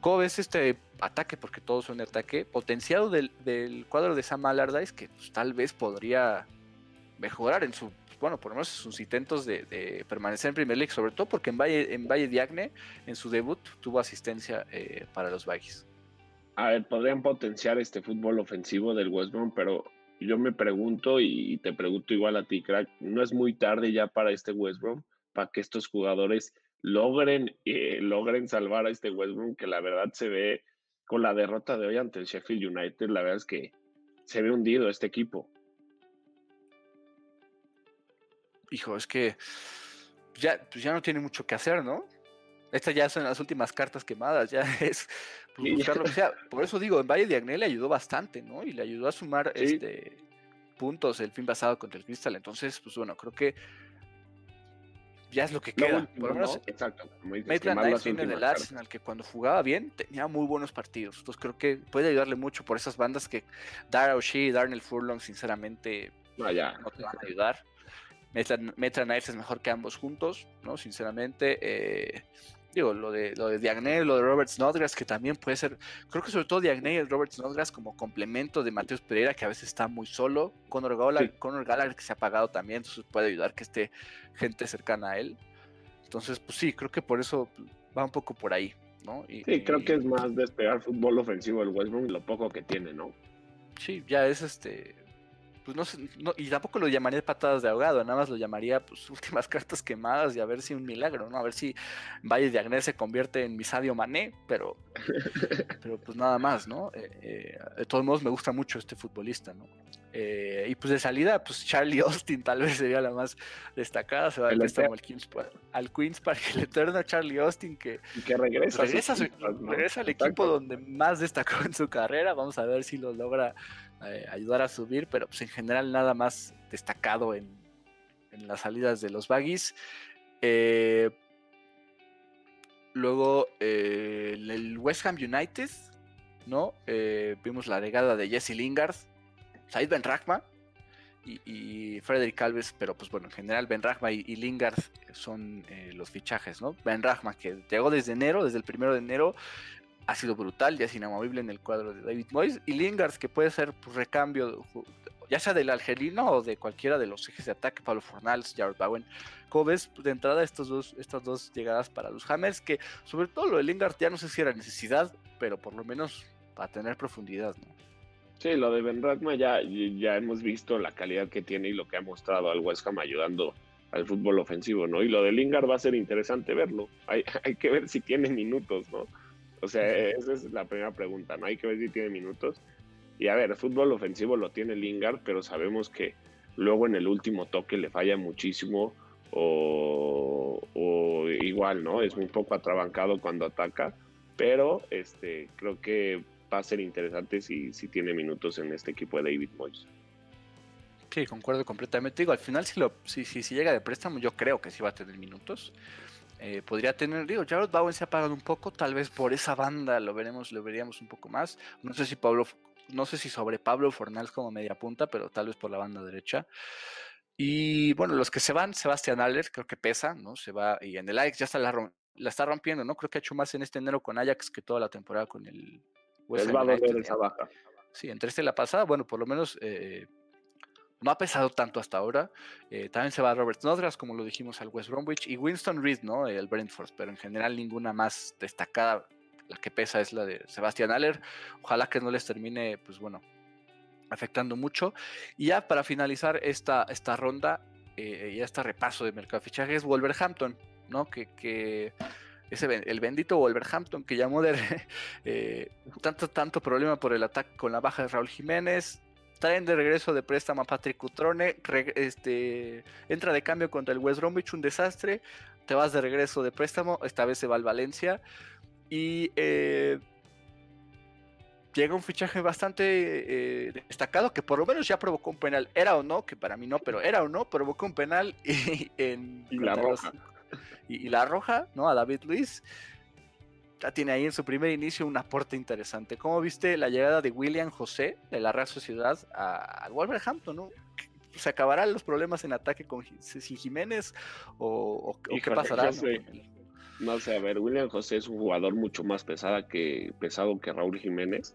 ¿Cómo ves este ataque? Porque todos son de ataque, potenciado del, cuadro de Sam Allardyce, que pues, tal vez podría mejorar en su bueno, por lo menos sus intentos de, permanecer en Premier League, sobre todo porque en Valle, en Valle Diagne, en su debut, tuvo asistencia eh, para los Baggies. A ver, podrían potenciar este fútbol ofensivo del West Brom, pero yo me pregunto y te pregunto igual a ti, crack, ¿no es muy tarde ya para este West Brom? Para que estos jugadores logren, eh, logren salvar a este West Brom, que la verdad se ve con la derrota de hoy ante el Sheffield United, la verdad es que se ve hundido este equipo. hijo, es que ya, pues ya no tiene mucho que hacer, ¿no? Estas ya son las últimas cartas quemadas, ya es buscar lo que sea. Por eso digo, en Valle de le ayudó bastante, ¿no? Y le ayudó a sumar este puntos el fin pasado contra el Crystal. Entonces, pues bueno, creo que ya es lo que queda. por lo menos, exacto. Maitland viene del Arsenal, que cuando jugaba bien tenía muy buenos partidos. Entonces creo que puede ayudarle mucho por esas bandas que Dara O'Shea y Darnell Furlong, sinceramente, no, ya. no te van a ayudar. Metra, Knights es mejor que ambos juntos, ¿no? Sinceramente. Eh, digo, lo de, lo de Diagne, lo de Robert Snodgrass, que también puede ser, creo que sobre todo Diagne y el Robert Snodgrass como complemento de Mateus Pereira, que a veces está muy solo, Conor Gallagher, Conor Gallagher que se ha apagado también, entonces puede ayudar que esté gente cercana a él. Entonces, pues sí, creo que por eso va un poco por ahí, ¿no? Y, sí, creo que es más despegar fútbol ofensivo el West Brom y lo poco que tiene, ¿no? Sí, ya es este, pues no sé, y tampoco lo llamaría patadas de ahogado, nada más lo llamaría pues últimas cartas quemadas y a ver si un milagro, ¿no? A ver si Valle de Agnés se convierte en Misadio Mané, pero, pero pues nada más, ¿no? Eh, eh, de todos modos me gusta mucho este futbolista, ¿no? Eh, y pues de salida, pues Charlie Austin tal vez sería la más destacada, se va préstamo al Queens, al Queens Park, el eterno Charlie Austin que, que regresa, regresa, regresa al equipo donde más destacó en su carrera, vamos a ver si lo logra eh, ayudar a subir, pero pues en general nada más destacado en, las salidas de los baggies. Eh, luego el West Ham United, ¿no? vimos la regada de Jesse Lingard, Said Ben Rachma y, Frederick Alves, pero pues bueno, en general Ben Rachma y, Lingard son los fichajes, ¿no? Ben Rachma que llegó desde enero, desde el primero de enero, ha sido brutal, ya es inamovible en el cuadro de David Moyes. Y Lingard, que puede ser pues, recambio, ya sea del algerino o de cualquiera de los ejes de ataque, Pablo Fornals, Jared Bowen. ¿Cómo ves de entrada estos dos, estas dos llegadas para los Hammers? Que sobre todo lo de Lingard ya no sé si era necesidad, pero por lo menos para tener profundidad, ¿no? Sí, lo de Ben Ragma ya, ya hemos visto la calidad que tiene y lo que ha mostrado al West Ham ayudando al fútbol ofensivo, ¿no? Y lo de Lingard va a ser interesante verlo. Hay, hay que ver si tiene minutos, ¿no? O sea, esa es la primera pregunta, ¿no? Hay que ver si tiene minutos. Y a ver, el fútbol ofensivo lo tiene Lingard, pero sabemos que luego en el último toque le falla muchísimo o, igual, ¿no? Es un poco atrabancado cuando ataca, pero este, creo que va a ser interesante si, si tiene minutos en este equipo de David Moyes. Sí, concuerdo completamente. Digo, al final si, lo, si, si, si llega de préstamo, yo creo que sí va a tener minutos. Eh, podría tener, digo, Jared Bowen se ha apagado un poco, tal vez por esa banda lo veremos, lo veríamos un poco más. No sé si Pablo, no sé si sobre Pablo Fornals como media punta, pero tal vez por la banda derecha. Y bueno, los que se van, Sebastián Aller, creo que pesa, ¿no? Se va, y en el Ajax ya está la, la está rompiendo, ¿no? Creo que ha hecho más en este enero con Ajax que toda la temporada con el West va a esa baja. Sí, entre este y la pasada, bueno, por lo menos eh, no ha pesado tanto hasta ahora. Eh, también se va Robert Snodgrass, como lo dijimos, al West Bromwich, y Winston Reed, ¿no? El Brentford, pero en general ninguna más destacada. La que pesa es la de Sebastián Aller. Ojalá que no les termine, pues bueno, afectando mucho. Y ya para finalizar esta, esta ronda eh, y este repaso de mercado de fichajes, Wolverhampton, ¿no? Que, que ese, el bendito Wolverhampton que llamó de eh, tanto, tanto problema por el ataque con la baja de Raúl Jiménez. Traen de regreso de préstamo a Patrick Cutrone, este, entra de cambio contra el West Bromwich, un desastre. Te vas de regreso de préstamo, esta vez se va al Valencia. Y eh, llega un fichaje bastante eh, destacado que por lo menos ya provocó un penal. Era o no, que para mí no, pero era o no, provocó un penal y, en la roja. y, la roja, ¿no? A David Luis. Ya tiene ahí en su primer inicio un aporte interesante. ¿Cómo viste la llegada de William José de la Real Sociedad al Wolverhampton, ¿no? ¿Se acabarán los problemas en ataque con sin Jiménez? ¿O, qué pasará? No sé, a ver, William José es un jugador mucho más pesada que, pesado que Raúl Jiménez.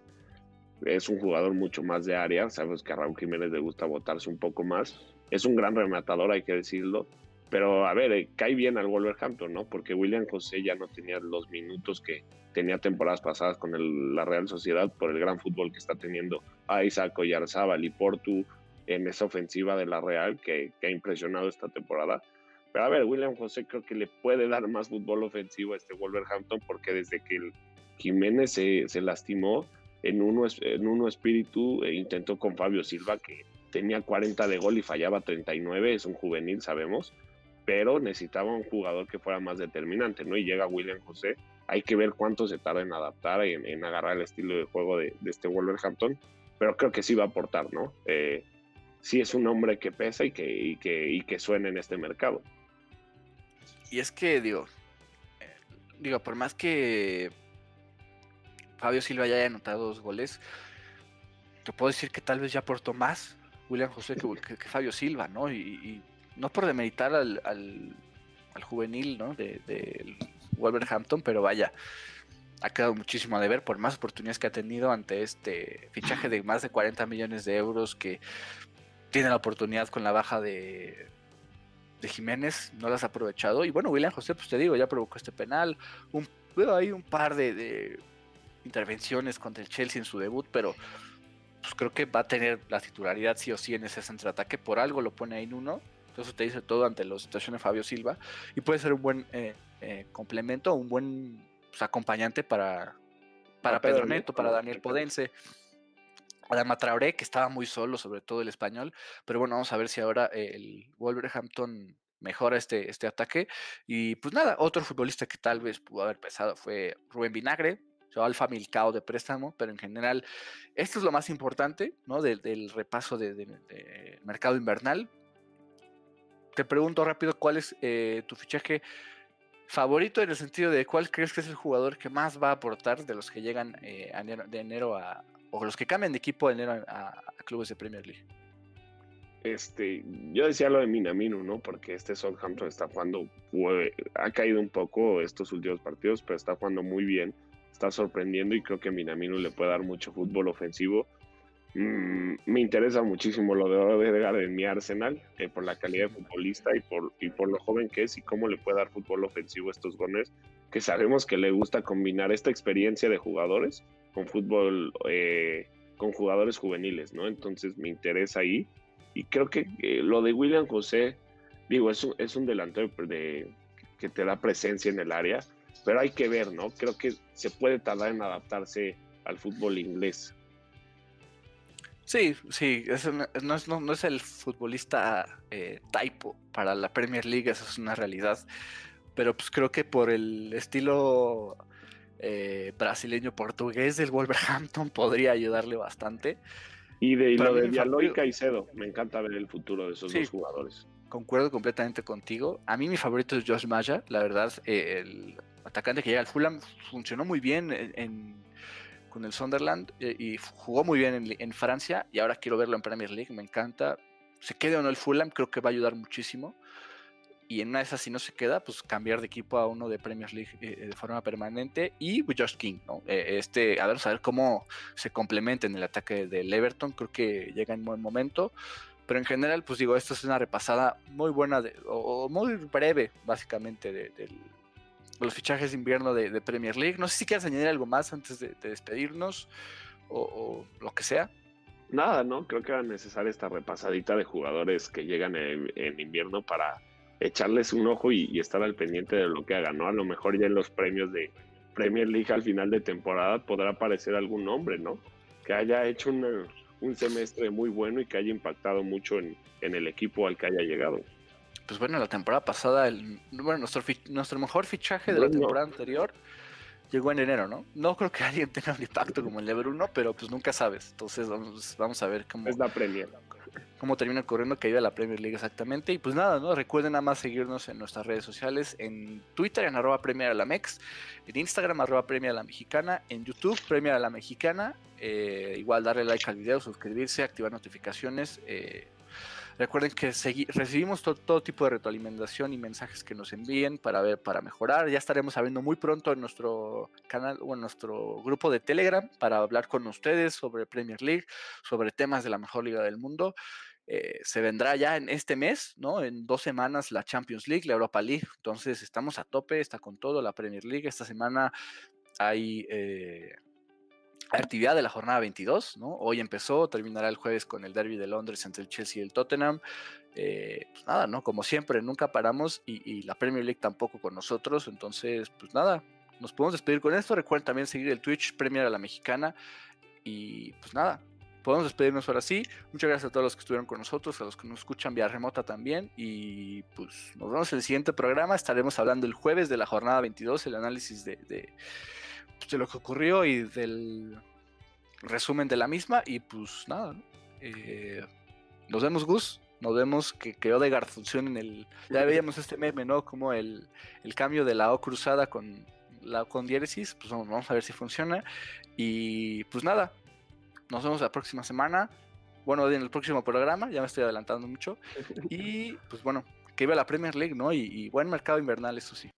Es un jugador mucho más de área. Sabes que a Raúl Jiménez le gusta botarse un poco más. Es un gran rematador, hay que decirlo. Pero a ver, eh, cae bien al Wolverhampton, ¿no? Porque William José ya no tenía los minutos que tenía temporadas pasadas con la Real Sociedad por el gran fútbol que está teniendo a Isaac Oyarzábal y Portu en esa ofensiva de la Real que ha impresionado esta temporada. Pero a ver, William José creo que le puede dar más fútbol ofensivo a este Wolverhampton porque desde que el Jiménez se, se lastimó en uno, en uno espíritu e intentó con Fabio Silva que tenía 40 de gol y fallaba 39, es un juvenil, sabemos, pero necesitaba un jugador que fuera más determinante, ¿no? Y llega William José, hay que ver cuánto se tarda en adaptar, en, en agarrar el estilo de juego de, este Wolverhampton, pero creo que sí va a aportar, ¿no? Eh, sí es un hombre que pesa y que, y que, suena en este mercado. Y es que, digo, digo, por más que Fabio Silva ya haya anotado dos goles, te puedo decir que tal vez ya aportó más William José que, Fabio Silva, ¿no? Y, no por demeritar al, al, juvenil, ¿no? De, de, Wolverhampton, pero vaya, ha quedado muchísimo a deber por más oportunidades que ha tenido ante este fichaje de más de 40 millones de euros que tiene la oportunidad con la baja de de Jiménez no las ha aprovechado. Y bueno, William José, pues te digo, ya provocó este penal. Un, hay un par de, intervenciones contra el Chelsea en su debut, pero pues creo que va a tener la titularidad sí o sí en ese centroataque. Por algo lo pone ahí en uno. Entonces te dice todo ante la situación de Fabio Silva. Y puede ser un buen eh, eh, complemento, un buen pues, acompañante para, para Pedro Neto, para Daniel Podense. Adama Traoré, que estaba muy solo, sobre todo el español. Pero bueno, vamos a ver si ahora el Wolverhampton mejora este, este ataque. Y pues nada, otro futbolista que tal vez pudo haber pesado fue Rubén Vinagre, o Alfa Milcao de préstamo, pero en general esto es lo más importante ¿no? del, repaso de, mercado invernal. Te pregunto rápido cuál es eh, tu fichaje favorito en el sentido de cuál crees que es el jugador que más va a aportar de los que llegan eh, de enero a, o los que cambian de equipo de enero a, clubes de Premier League. Este, yo decía lo de Minamino, ¿no? Porque este Southampton está jugando, ha caído un poco estos últimos partidos, pero está jugando muy bien, está sorprendiendo y creo que Minamino le puede dar mucho fútbol ofensivo. Mm, me interesa muchísimo lo de Odegaard en mi Arsenal, eh, por la calidad de futbolista y por, y por lo joven que es y cómo le puede dar fútbol ofensivo a estos goles, que sabemos que le gusta combinar esta experiencia de jugadores con fútbol, eh, con jugadores juveniles, ¿no? Entonces me interesa ahí. Y creo que eh, lo de William José, digo, es un, es un delantero de, que te da presencia en el área, pero hay que ver, ¿no? Creo que se puede tardar en adaptarse al fútbol inglés. Sí, sí, no, es, no, es, el futbolista eh, typo para la Premier League, eso es una realidad. Pero pues creo que por el estilo eh, brasileño-portugués del Wolverhampton podría ayudarle bastante. Y de lo de Diallo y Caicedo, me encanta ver el futuro de esos dos jugadores. Concuerdo completamente contigo. A mí mi favorito es Josh Maya, la verdad, eh, el atacante que llega al Fulham funcionó muy bien con el Sunderland eh, y jugó muy bien en, Francia y ahora quiero verlo en Premier League, me encanta. Se quede o no el Fulham, creo que va a ayudar muchísimo. Y en una de esas, si no se queda, pues cambiar de equipo a uno de Premier League eh, de forma permanente. Y Josh King, ¿no? este, a ver, saber cómo se complementa en el ataque del Everton. Creo que llega en buen momento. Pero en general, pues digo, esto es una repasada muy buena de, o, muy breve, básicamente, de, los fichajes de invierno de, Premier League. No sé si quieres añadir algo más antes de, despedirnos o, lo que sea. Nada, ¿no? Creo que era necesaria esta repasadita de jugadores que llegan en, invierno para echarles un ojo y, estar al pendiente de lo que hagan, ¿no? A lo mejor ya en los premios de Premier League al final de temporada podrá aparecer algún nombre, ¿no? Que haya hecho un semestre muy bueno y que haya impactado mucho en, el equipo al que haya llegado. Pues bueno, la temporada pasada, el, bueno, nuestro, nuestro mejor fichaje de la temporada anterior llegó en enero, ¿no? No creo que alguien tenga un impacto como el de Bruno, pero pues nunca sabes. Entonces vamos, vamos a ver cómo... Es la Premier cómo termina corriendo que iba la Premier League exactamente. Y pues nada, ¿no? Recuerden nada más seguirnos en nuestras redes sociales, en Twitter, en arroba Premier a la Mex, en Instagram, arroba Premier a la Mexicana, en YouTube, Premier a la Mexicana. Eh, igual darle like al video, suscribirse, activar notificaciones. Eh, recuerden que recibimos todo, tipo de retroalimentación y mensajes que nos envíen para ver, para mejorar. Ya estaremos abriendo muy pronto en nuestro canal o en nuestro grupo de Telegram para hablar con ustedes sobre Premier League, sobre temas de la mejor liga del mundo. Eh, se vendrá ya en este mes, ¿no? En dos semanas la Champions League, la Europa League. Entonces estamos a tope, está con todo la Premier League. Esta semana hay eh, actividad de la jornada 22, ¿no? Hoy empezó, terminará el jueves con el derby de Londres entre el Chelsea y el Tottenham. Eh, pues nada, ¿no? Como siempre, nunca paramos y, la Premier League tampoco con nosotros. Entonces, pues nada, nos podemos despedir con esto. Recuerden también seguir el Twitch Premier a la Mexicana. Y pues nada, podemos despedirnos ahora sí. Muchas gracias a todos los que estuvieron con nosotros, a los que nos escuchan vía remota también. Y pues nos vemos en el siguiente programa. Estaremos hablando el jueves de la jornada 22, el análisis de, pues, lo que ocurrió y del resumen de la misma. Y pues nada, eh, nos vemos, Gus. Nos vemos que, que Odegaard funcione en el. Ya veíamos este meme, ¿no? Como el, el cambio de la O cruzada con la con diéresis. Pues vamos a ver si funciona. Y pues nada, nos vemos la próxima semana. Bueno, en el próximo programa, ya me estoy adelantando mucho. Y pues bueno, que iba la Premier League, ¿no? Y, y buen mercado invernal, eso sí.